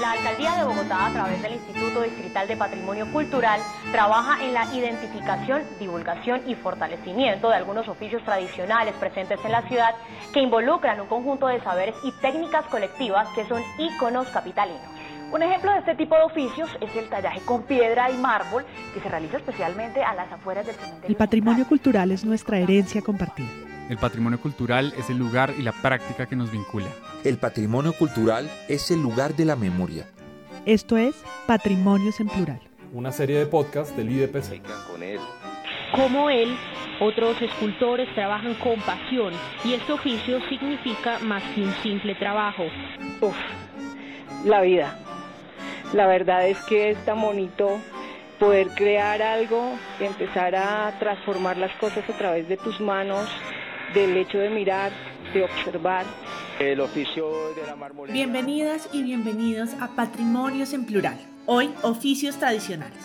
La Alcaldía de Bogotá, a través del Instituto Distrital de Patrimonio Cultural, trabaja en la identificación, divulgación y fortalecimiento de algunos oficios tradicionales presentes en la ciudad que involucran un conjunto de saberes y técnicas colectivas que son íconos capitalinos. Un ejemplo de este tipo de oficios es el tallaje con piedra y mármol que se realiza especialmente a las afueras del cementerio. El patrimonio cultural es nuestra herencia compartida. El patrimonio cultural es el lugar y la práctica que nos vincula. El patrimonio cultural es el lugar de la memoria. Esto es Patrimonios en Plural. Una serie de podcasts del IDPC. Con él. Como él, otros escultores trabajan con pasión y este oficio significa más que un simple trabajo. Uf, la vida. La verdad es que es tan bonito poder crear algo, empezar a transformar las cosas a través de tus manos, del hecho de mirar, de observar. El oficio de la marmolería. Bienvenidas y bienvenidos a Patrimonios en Plural. Hoy, oficios tradicionales.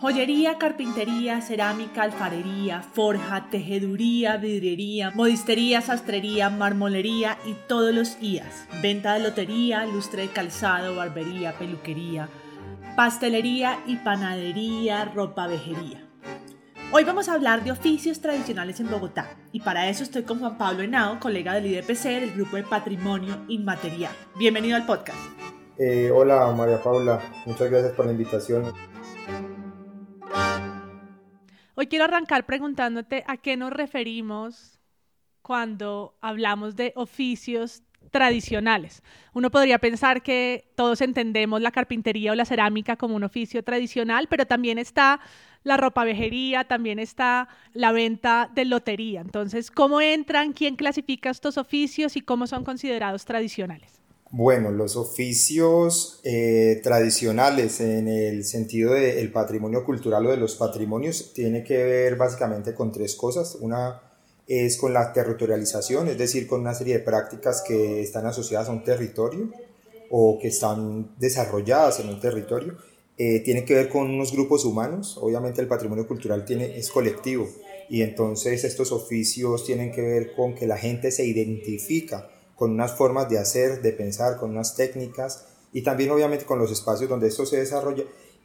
Joyería, carpintería, cerámica, alfarería, forja, tejeduría, vidriería, modistería, sastrería, marmolería y todos los IAS. Venta de lotería, lustre de calzado, barbería, peluquería, pastelería y panadería, ropa vejería. Hoy vamos a hablar de oficios tradicionales en Bogotá y para eso estoy con Juan Pablo Henao, colega del IDPC del Grupo de Patrimonio Inmaterial. Bienvenido al podcast. Eh, hola María Paula, muchas gracias por la invitación. Hoy quiero arrancar preguntándote a qué nos referimos cuando hablamos de oficios tradicionales. Uno podría pensar que todos entendemos la carpintería o la cerámica como un oficio tradicional, pero también está la ropa vejería, también está la venta de lotería. Entonces, ¿cómo entran? ¿Quién clasifica estos oficios y cómo son considerados tradicionales? Bueno, los oficios eh, tradicionales en el sentido del patrimonio cultural o de los patrimonios tiene que ver básicamente con tres cosas. Una es con la territorialización, es decir, con una serie de prácticas que están asociadas a un territorio o que están desarrolladas en un territorio. Eh, tiene que ver con unos grupos humanos, obviamente el patrimonio cultural es colectivo. Y entonces estos oficios tienen que ver con que la gente se identifica con unas formas de hacer, de pensar, con unas técnicas. Y también obviamente con los espacios donde esto se desarrolla.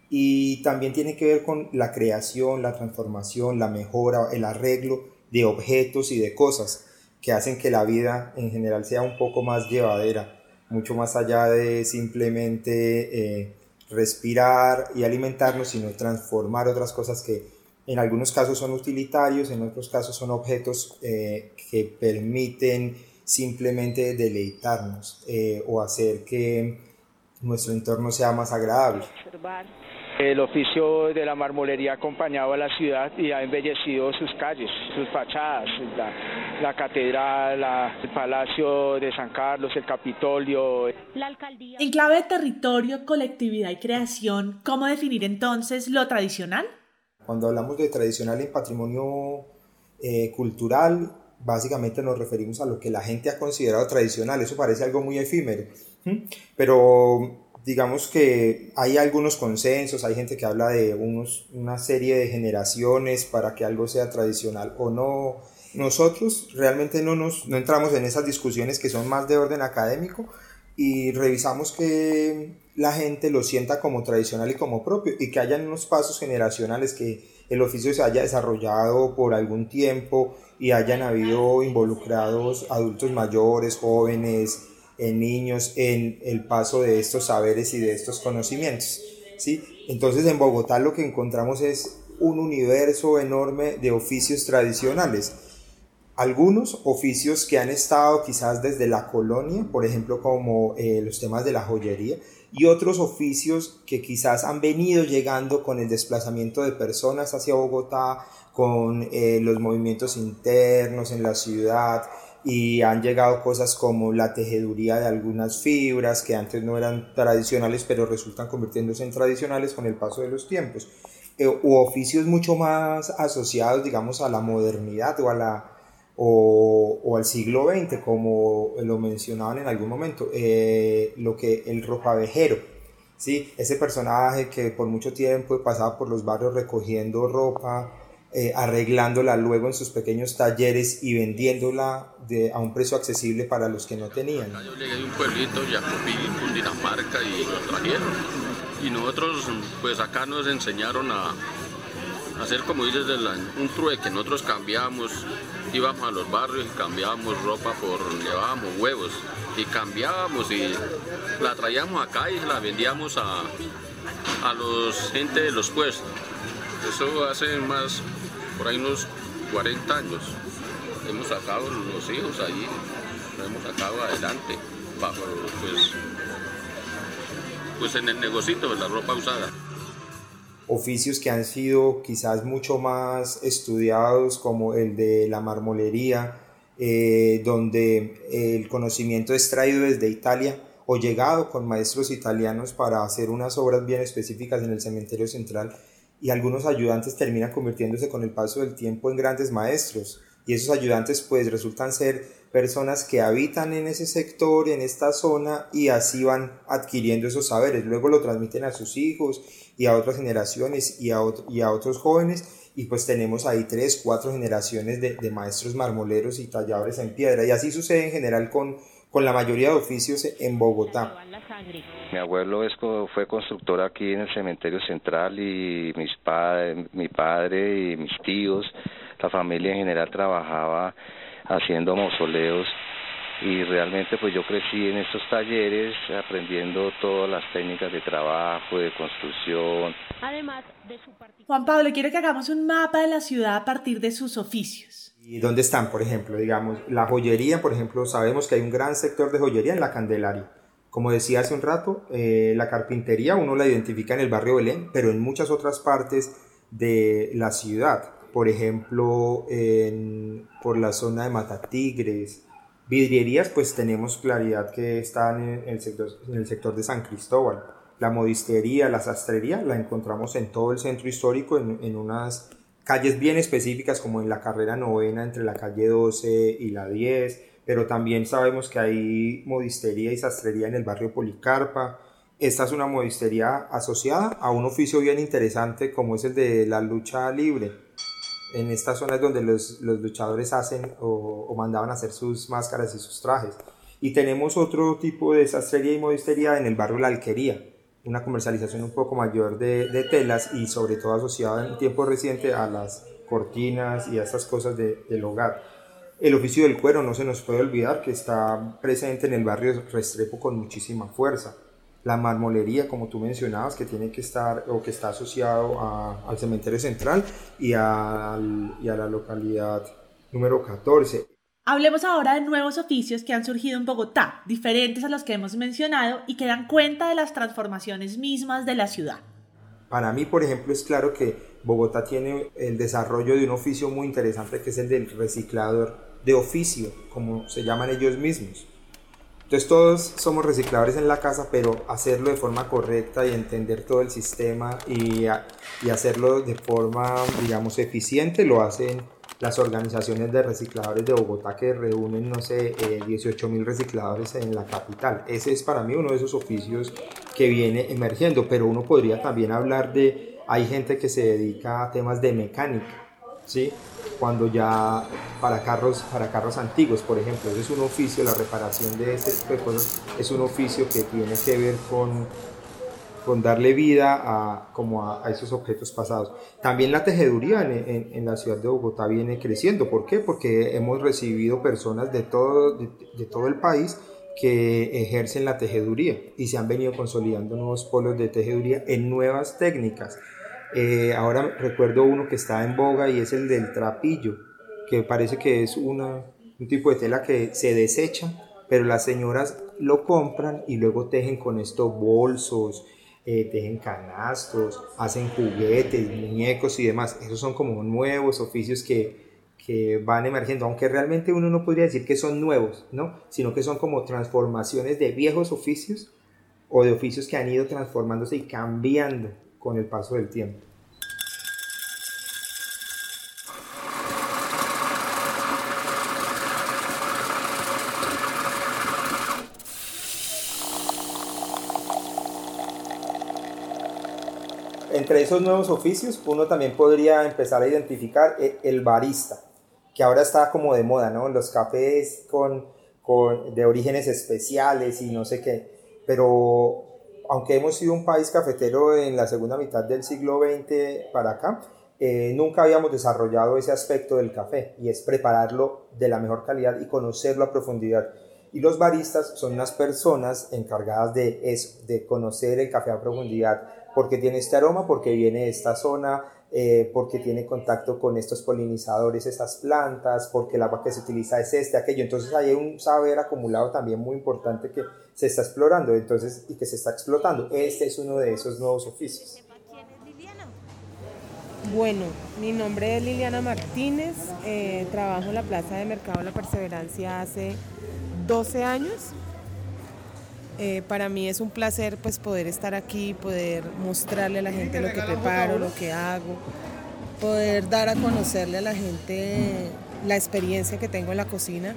Y también tiene que ver con la creación, la transformación, la mejora, el arreglo de objetos y de cosas que hacen que la vida en general sea un poco más llevadera, mucho más allá de simplemente eh, respirar y alimentarnos, sino transformar otras cosas que en algunos casos son utilitarios, en otros casos son objetos eh, que permiten simplemente deleitarnos eh, o hacer que nuestro entorno sea más agradable. El oficio de la marmolería ha acompañado a la ciudad y ha embellecido sus calles, sus fachadas, la, catedral, el Palacio de San Carlos, el Capitolio. La alcaldía. En clave de territorio, colectividad y creación, ¿cómo definir entonces lo tradicional? Cuando hablamos de tradicional en patrimonio eh, cultural, básicamente nos referimos a lo que la gente ha considerado tradicional. Eso parece algo muy efímero, pero digamos que hay algunos consensos, hay gente que habla de unos, una serie de generaciones para que algo sea tradicional o no. Nosotros realmente no, nos, no entramos en esas discusiones que son más de orden académico y revisamos que la gente lo sienta como tradicional y como propio y que hayan unos pasos generacionales que el oficio se haya desarrollado por algún tiempo y hayan habido involucrados adultos mayores, jóvenes, en niños en el paso de estos saberes y de estos conocimientos. ¿sí? Entonces en Bogotá lo que encontramos es un universo enorme de oficios tradicionales. Algunos oficios que han estado quizás desde la colonia, por ejemplo como eh, los temas de la joyería, y otros oficios que quizás han venido llegando con el desplazamiento de personas hacia Bogotá, con eh, los movimientos internos en la ciudad, y han llegado cosas como la tejeduría de algunas fibras que antes no eran tradicionales pero resultan convirtiéndose en tradicionales con el paso de los tiempos eh, oficios mucho más asociados digamos a la modernidad o a la o al siglo XX como lo mencionaban en algún momento eh, lo que el ropavejero ¿sí? ese personaje que por mucho tiempo pasaba por los barrios recogiendo ropa eh, arreglándola luego en sus pequeños talleres y vendiéndola a un precio accesible para los que no tenían. Yo llegué de un pueblito, Jacopí, Cundinamarca, y lo trajeron. Y nosotros, pues acá nos enseñaron a, hacer como dices, un trueque. Nosotros cambiamos, íbamos a los barrios y cambiábamos ropa por, llevábamos huevos y cambiábamos y la traíamos acá y la vendíamos a, a los gente de los puestos. Eso hace más por ahí unos 40 años. Hemos sacado los hijos ahí, lo hemos sacado adelante, bajo, pues, pues en el negocito de la ropa usada. Oficios que han sido quizás mucho más estudiados como el de la marmolería, eh, donde el conocimiento es traído desde Italia o llegado con maestros italianos para hacer unas obras bien específicas en el cementerio central y algunos ayudantes terminan convirtiéndose con el paso del tiempo en grandes maestros. Y esos ayudantes pues resultan ser personas que habitan en ese sector, en esta zona y así van adquiriendo esos saberes, luego lo transmiten a sus hijos y a otras generaciones y a, y a otros jóvenes. Y pues tenemos ahí tres, cuatro generaciones de, de maestros marmoleros y talladores en piedra. Y así sucede en general con, con la mayoría de oficios en Bogotá. Mi abuelo es, fue constructor aquí en el cementerio central y mis padres, mi padre y mis tíos, la familia en general trabajaba haciendo mausoleos y realmente pues yo crecí en estos talleres aprendiendo todas las técnicas de trabajo, de construcción. Además de su Juan Pablo, quiero que hagamos un mapa de la ciudad a partir de sus oficios. ¿Y dónde están, por ejemplo? Digamos, la joyería, por ejemplo, sabemos que hay un gran sector de joyería en la Candelaria. Como decía hace un rato, eh, la carpintería uno la identifica en el barrio Belén, pero en muchas otras partes de la ciudad. Por ejemplo, en, por la zona de Matatigres. Vidrierías, pues tenemos claridad que están en el sector, en el sector de San Cristóbal. La modistería, la sastrería, la encontramos en todo el centro histórico, en, en unas calles bien específicas como en la carrera novena entre la calle 12 y la 10, pero también sabemos que hay modistería y sastrería en el barrio Policarpa. Esta es una modistería asociada a un oficio bien interesante como es el de la lucha libre. En estas zonas donde los, los luchadores hacen o, o mandaban hacer sus máscaras y sus trajes. Y tenemos otro tipo de sastrería y modistería en el barrio La Alquería, una comercialización un poco mayor de, de, telas y sobre todo asociada en tiempo reciente a las cortinas y a estas cosas de, del hogar. El oficio del cuero no se nos puede olvidar que está presente en el barrio Restrepo con muchísima fuerza. La marmolería, como tú mencionabas, que tiene que estar o que está asociado a, al cementerio central y, al, y a la localidad número 14. Hablemos ahora de nuevos oficios que han surgido en Bogotá, diferentes a los que hemos mencionado y que dan cuenta de las transformaciones mismas de la ciudad. Para mí, por ejemplo, es claro que Bogotá tiene el desarrollo de un oficio muy interesante que es el del reciclador de oficio, como se llaman ellos mismos. Entonces todos somos recicladores en la casa, pero hacerlo de forma correcta y entender todo el sistema y, y hacerlo de forma, digamos, eficiente lo hacen las organizaciones de recicladores de Bogotá que reúnen, no sé, 18 eh, mil recicladores en la capital. Ese es para mí uno de esos oficios que viene emergiendo, pero uno podría también hablar de, hay gente que se dedica a temas de mecánica, ¿sí? Cuando ya para carros, para carros antiguos, por ejemplo, ese es un oficio, la reparación de este tipo de cosas es un oficio que tiene que ver con con darle vida a, como a, esos objetos pasados. También la tejeduría en, en, la ciudad de Bogotá viene creciendo. ¿Por qué? Porque hemos recibido personas de todo, de, todo el país que ejercen la tejeduría y se han venido consolidando nuevos polos de tejeduría en nuevas técnicas. Eh, ahora recuerdo uno que está en boga y es el del trapillo, que parece que es una, un tipo de tela que se desecha, pero las señoras lo compran y luego tejen con esto bolsos, eh, tejen canastos, hacen juguetes, muñecos y demás. Esos son como nuevos oficios que, que van emergiendo, aunque realmente uno no podría decir que son nuevos, ¿no? Sino que son como transformaciones de viejos oficios o de oficios que han ido transformándose y cambiando con el paso del tiempo. entre esos nuevos oficios, uno también podría empezar a identificar eh, el barista, que ahora está como de moda, ¿no? Los cafés con, con, de orígenes especiales y no sé qué. Pero aunque hemos sido un país cafetero en la segunda mitad del siglo XX para acá, eh, nunca habíamos desarrollado ese aspecto del café y es prepararlo de la mejor calidad y conocerlo a profundidad. Y los baristas son unas personas encargadas de eso, de conocer el café a profundidad, porque tiene este aroma, porque viene de esta zona, eh, porque tiene contacto con estos polinizadores, esas plantas, porque el agua que se utiliza es este, aquello. Entonces hay un saber acumulado también muy importante que se está explorando entonces, y que se está explotando. Este es uno de esos nuevos oficios. Bueno, mi nombre es Liliana Martínez, eh, trabajo en la Plaza de Mercado La Perseverancia hace 12 años. Eh, para mí es un placer pues poder estar aquí, poder mostrarle a la gente lo que preparo, lo que hago, poder dar a conocerle a la gente la experiencia que tengo en la cocina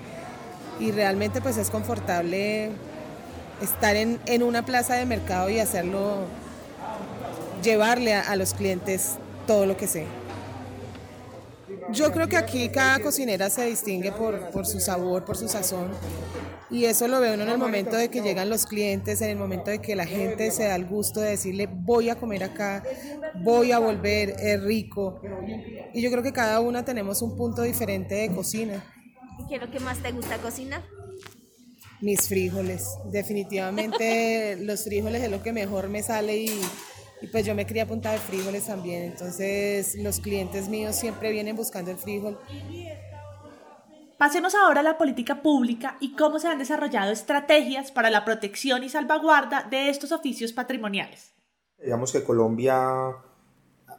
y realmente pues es confortable estar en, una plaza de mercado y hacerlo, llevarle a los clientes todo lo que sé. Yo creo que aquí cada cocinera se distingue por, su sabor, por su sazón. Y eso lo veo uno en el momento de que llegan los clientes, en el momento de que la gente se da el gusto de decirle voy a comer acá, voy a volver, es rico. Y yo creo que cada una tenemos un punto diferente de cocina. ¿Y qué es lo que más te gusta cocinar? Mis frijoles. Definitivamente los frijoles es lo que mejor me sale y, y pues yo me quería punta de frijoles también, entonces los clientes míos siempre vienen buscando el frijol. Pasemos ahora a la política pública y cómo se han desarrollado estrategias para la protección y salvaguarda de estos oficios patrimoniales. Digamos que Colombia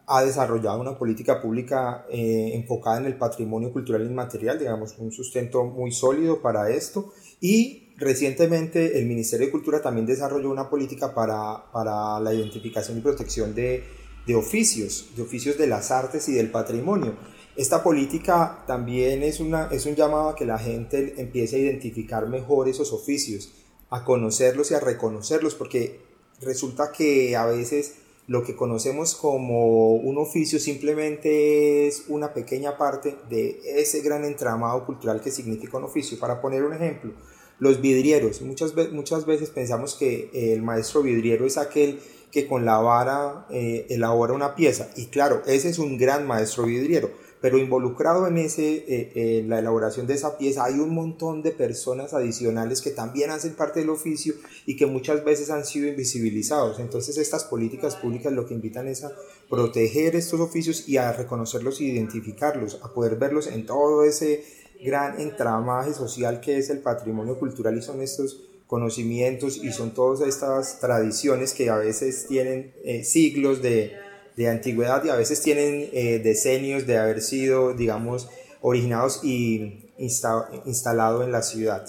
ha desarrollado una política pública eh, enfocada en el patrimonio cultural inmaterial, digamos, un sustento muy sólido para esto y Recientemente el Ministerio de Cultura también desarrolló una política para, para la identificación y protección de, de, oficios, de oficios de las artes y del patrimonio. Esta política también es, una, es un llamado a que la gente empiece a identificar mejor esos oficios, a conocerlos y a reconocerlos, porque resulta que a veces lo que conocemos como un oficio simplemente es una pequeña parte de ese gran entramado cultural que significa un oficio. Para poner un ejemplo, los vidrieros, muchas, muchas veces pensamos que el maestro vidriero es aquel que con la vara eh, elabora una pieza. Y claro, ese es un gran maestro vidriero, pero involucrado en ese, eh, la elaboración de esa pieza hay un montón de personas adicionales que también hacen parte del oficio y que muchas veces han sido invisibilizados. Entonces estas políticas públicas lo que invitan es a proteger estos oficios y a reconocerlos e identificarlos, a poder verlos en todo ese gran entramaje social que es el patrimonio cultural y son estos conocimientos y son todas estas tradiciones que a veces tienen eh, siglos de, de, antigüedad y a veces tienen eh, decenios de haber sido, digamos, originados y instalado en la ciudad.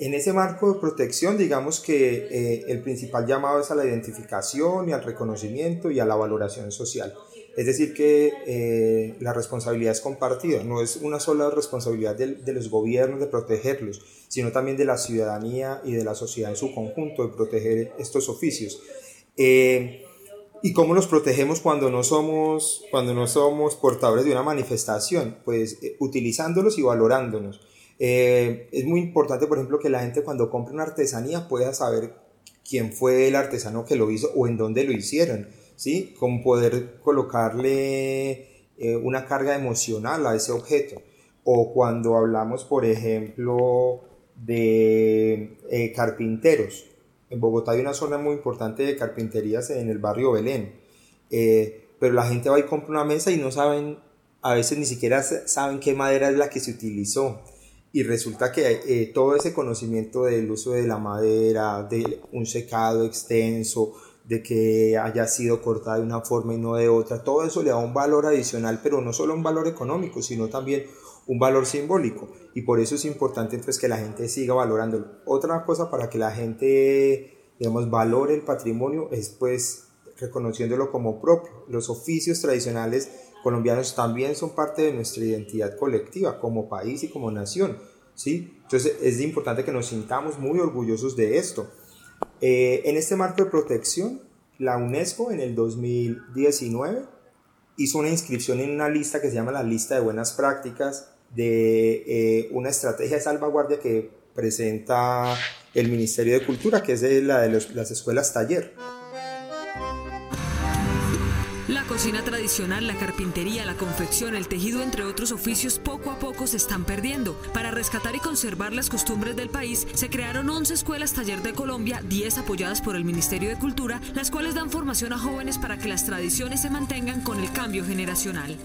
En ese marco de protección, digamos que eh, el principal llamado es a la identificación y al reconocimiento y a la valoración social. Es decir, que eh, la responsabilidad es compartida, no es una sola responsabilidad de, los gobiernos de protegerlos, sino también de la ciudadanía y de la sociedad en su conjunto de proteger estos oficios. Eh, ¿Y cómo los protegemos cuando no somos, cuando no somos portadores de una manifestación? Pues eh, utilizándolos y valorándonos. es muy importante, por ejemplo, que la gente cuando compra una artesanía pueda saber quién fue el artesano que lo hizo o en dónde lo hicieron ¿sí? Con poder colocarle eh, una carga emocional a ese objeto. O cuando hablamos, por ejemplo, de eh, carpinteros. En Bogotá hay una zona muy importante de carpinterías en el barrio Belén. Eh, pero la gente va y compra una mesa y no saben, a veces ni siquiera saben qué madera es la que se utilizó. Y resulta que todo ese conocimiento del uso de la madera, de un secado extenso, de que haya sido cortada de una forma y no de otra. Todo eso le da un valor adicional, pero no solo un valor económico, sino también un valor simbólico. Y por eso es importante entonces que la gente siga valorándolo. Otra cosa para que la gente, digamos, valore el patrimonio es pues reconociéndolo como propio. Los oficios tradicionales colombianos también son parte de nuestra identidad colectiva como país y como nación. ¿sí? Entonces es importante que nos sintamos muy orgullosos de esto. Eh, en este marco de protección, la UNESCO en el 2019 hizo una inscripción en una lista que se llama la lista de buenas prácticas de eh, una estrategia de salvaguardia que presenta el Ministerio de Cultura, que es la de las escuelas taller. Cocina tradicional, la carpintería, la confección, el tejido, entre otros oficios, poco a poco se están perdiendo. Para rescatar y conservar las costumbres del país, se crearon 11 escuelas taller de Colombia, 10 apoyadas por el Ministerio de Cultura, las cuales dan formación a jóvenes para que las tradiciones se mantengan con el cambio generacional.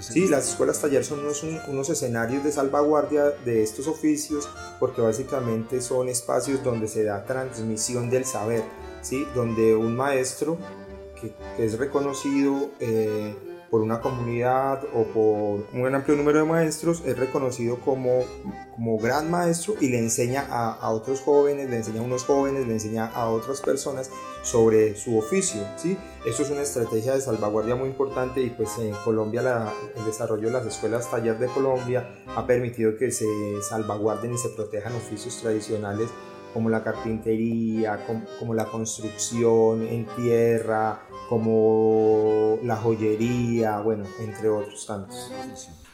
Sí, las escuelas taller son unos, unos escenarios de salvaguardia de estos oficios, porque básicamente son espacios donde se da transmisión del saber, ¿sí? donde un maestro que, es reconocido eh, por una comunidad o por un amplio número de maestros, es reconocido como, como gran maestro y le enseña a, otros jóvenes, le enseña a unos jóvenes, le enseña a otras personas sobre su oficio. ¿sí? Eso es una estrategia de salvaguardia muy importante y pues en Colombia la, el desarrollo de las escuelas taller de Colombia ha permitido que se salvaguarden y se protejan oficios tradicionales como la carpintería, como, la construcción en tierra, como la joyería, bueno, entre otros tantos.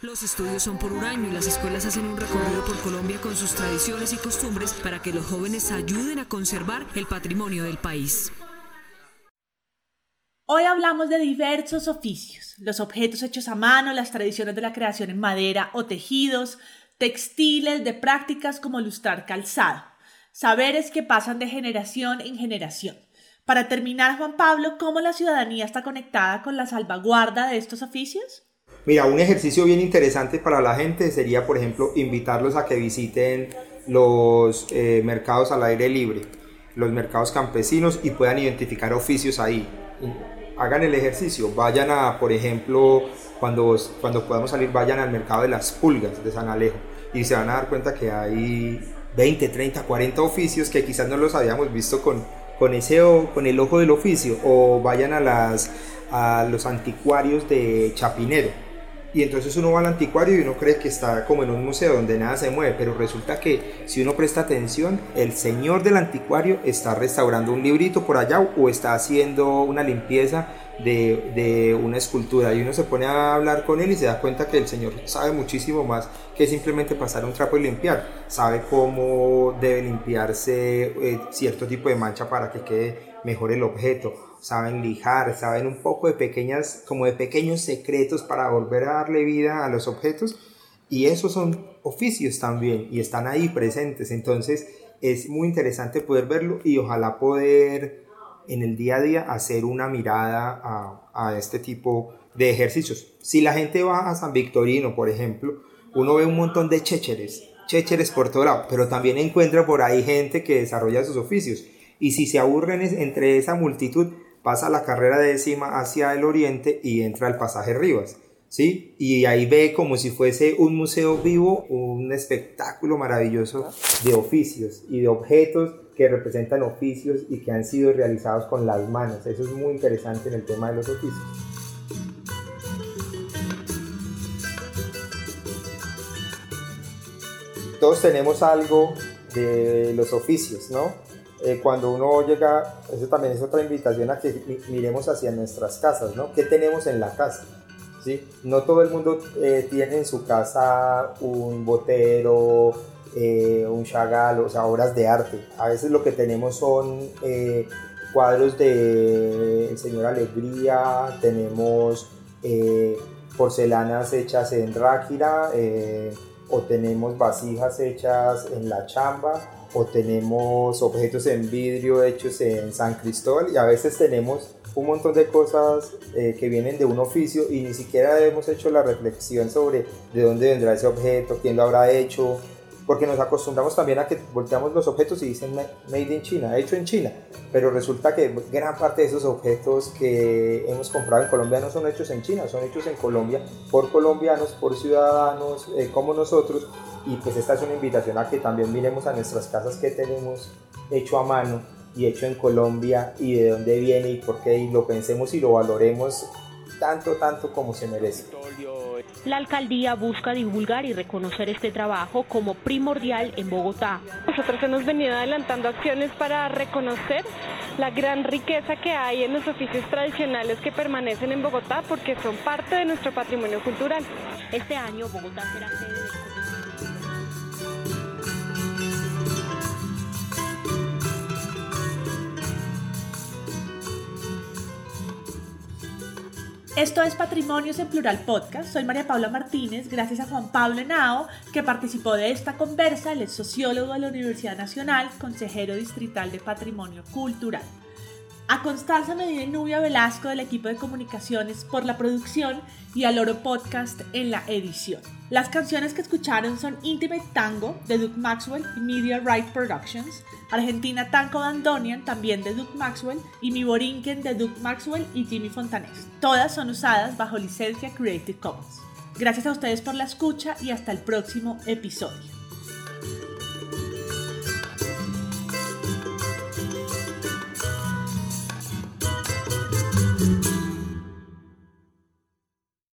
Los estudios son por un año y las escuelas hacen un recorrido por Colombia con sus tradiciones y costumbres para que los jóvenes ayuden a conservar el patrimonio del país. Hoy hablamos de diversos oficios, los objetos hechos a mano, las tradiciones de la creación en madera o tejidos, textiles, de prácticas como lustrar calzado saberes que pasan de generación en generación. Para terminar, Juan Pablo, ¿cómo la ciudadanía está conectada con la salvaguarda de estos oficios? Mira, un ejercicio bien interesante para la gente sería, por ejemplo, invitarlos a que visiten los eh, mercados al aire libre, los mercados campesinos y puedan identificar oficios ahí. Hagan el ejercicio, vayan a, por ejemplo, cuando, cuando podamos salir, vayan al mercado de las pulgas de San Alejo y se van a dar cuenta que hay 20, 30, 40 oficios que quizás no los habíamos visto con, con, ese, con el ojo del oficio o vayan a, las, a los anticuarios de Chapinero. Y entonces uno va al anticuario y uno cree que está como en un museo donde nada se mueve, pero resulta que si uno presta atención, el señor del anticuario está restaurando un librito por allá o está haciendo una limpieza de, de, una escultura y uno se pone a hablar con él y se da cuenta que el Señor sabe muchísimo más que simplemente pasar un trapo y limpiar. Sabe cómo debe limpiarse eh, cierto tipo de mancha para que quede mejor el objeto. Saben lijar, saben un poco de pequeñas, como de pequeños secretos para volver a darle vida a los objetos. Y esos son oficios también y están ahí presentes. Entonces es muy interesante poder verlo y ojalá poder en el día a día hacer una mirada a, este tipo de ejercicios. Si la gente va a San Victorino, por ejemplo, uno ve un montón de chécheres, chécheres por todo lado, pero también encuentra por ahí gente que desarrolla sus oficios. Y si se aburren entre esa multitud, pasa la carrera de décima hacia el oriente y entra al pasaje Rivas. ¿Sí? Y ahí ve como si fuese un museo vivo, un espectáculo maravilloso de oficios y de objetos que representan oficios y que han sido realizados con las manos. Eso es muy interesante en el tema de los oficios. Todos tenemos algo de los oficios, ¿no? Eh, cuando uno llega, eso también es otra invitación a que miremos hacia nuestras casas, ¿no? ¿Qué tenemos en la casa? ¿Sí? No todo el mundo eh, tiene en su casa un botero, eh, un Chagall, o sea, obras de arte. A veces lo que tenemos son cuadros de El Señor Alegría, tenemos porcelanas hechas en Ráquira, o tenemos vasijas hechas en La Chamba, o tenemos objetos en vidrio hechos en San Cristóbal, y a veces tenemos un montón de cosas que vienen de un oficio y ni siquiera hemos hecho la reflexión sobre de dónde vendrá ese objeto, quién lo habrá hecho, porque nos acostumbramos también a que volteamos los objetos y dicen made in China, hecho en China, pero resulta que gran parte de esos objetos que hemos comprado en Colombia no son hechos en China, son hechos en Colombia por colombianos, por ciudadanos eh, como nosotros, y pues esta es una invitación a que también miremos a nuestras casas que tenemos hecho a mano y hecho en Colombia y de dónde viene y por qué, y lo pensemos y lo valoremos tanto, tanto como se merece La alcaldía busca divulgar y reconocer este trabajo como primordial en Bogotá. Nosotros hemos venido adelantando acciones para reconocer la gran riqueza que hay en los oficios tradicionales que permanecen en Bogotá porque son parte de nuestro patrimonio cultural. Este año Bogotá será Esto es Patrimonios en Plural Podcast. Soy María Paula Martínez, gracias a Juan Pablo Henao, que participó de esta conversa. Él es sociólogo de la Universidad Nacional, consejero distrital de Patrimonio Cultural. A Constanza Medina y Nubia Velasco del equipo de comunicaciones por la producción y al Oro Podcast en la edición. Las canciones que escucharon son Intimate Tango de Duke Maxwell y Media Right Productions, Argentina Tango Dandonian también de Duke Maxwell y Mi Borinquen de Duke Maxwell y Jimmy Fontanés. Todas son usadas bajo licencia Creative Commons. Gracias a ustedes por la escucha y hasta el próximo episodio.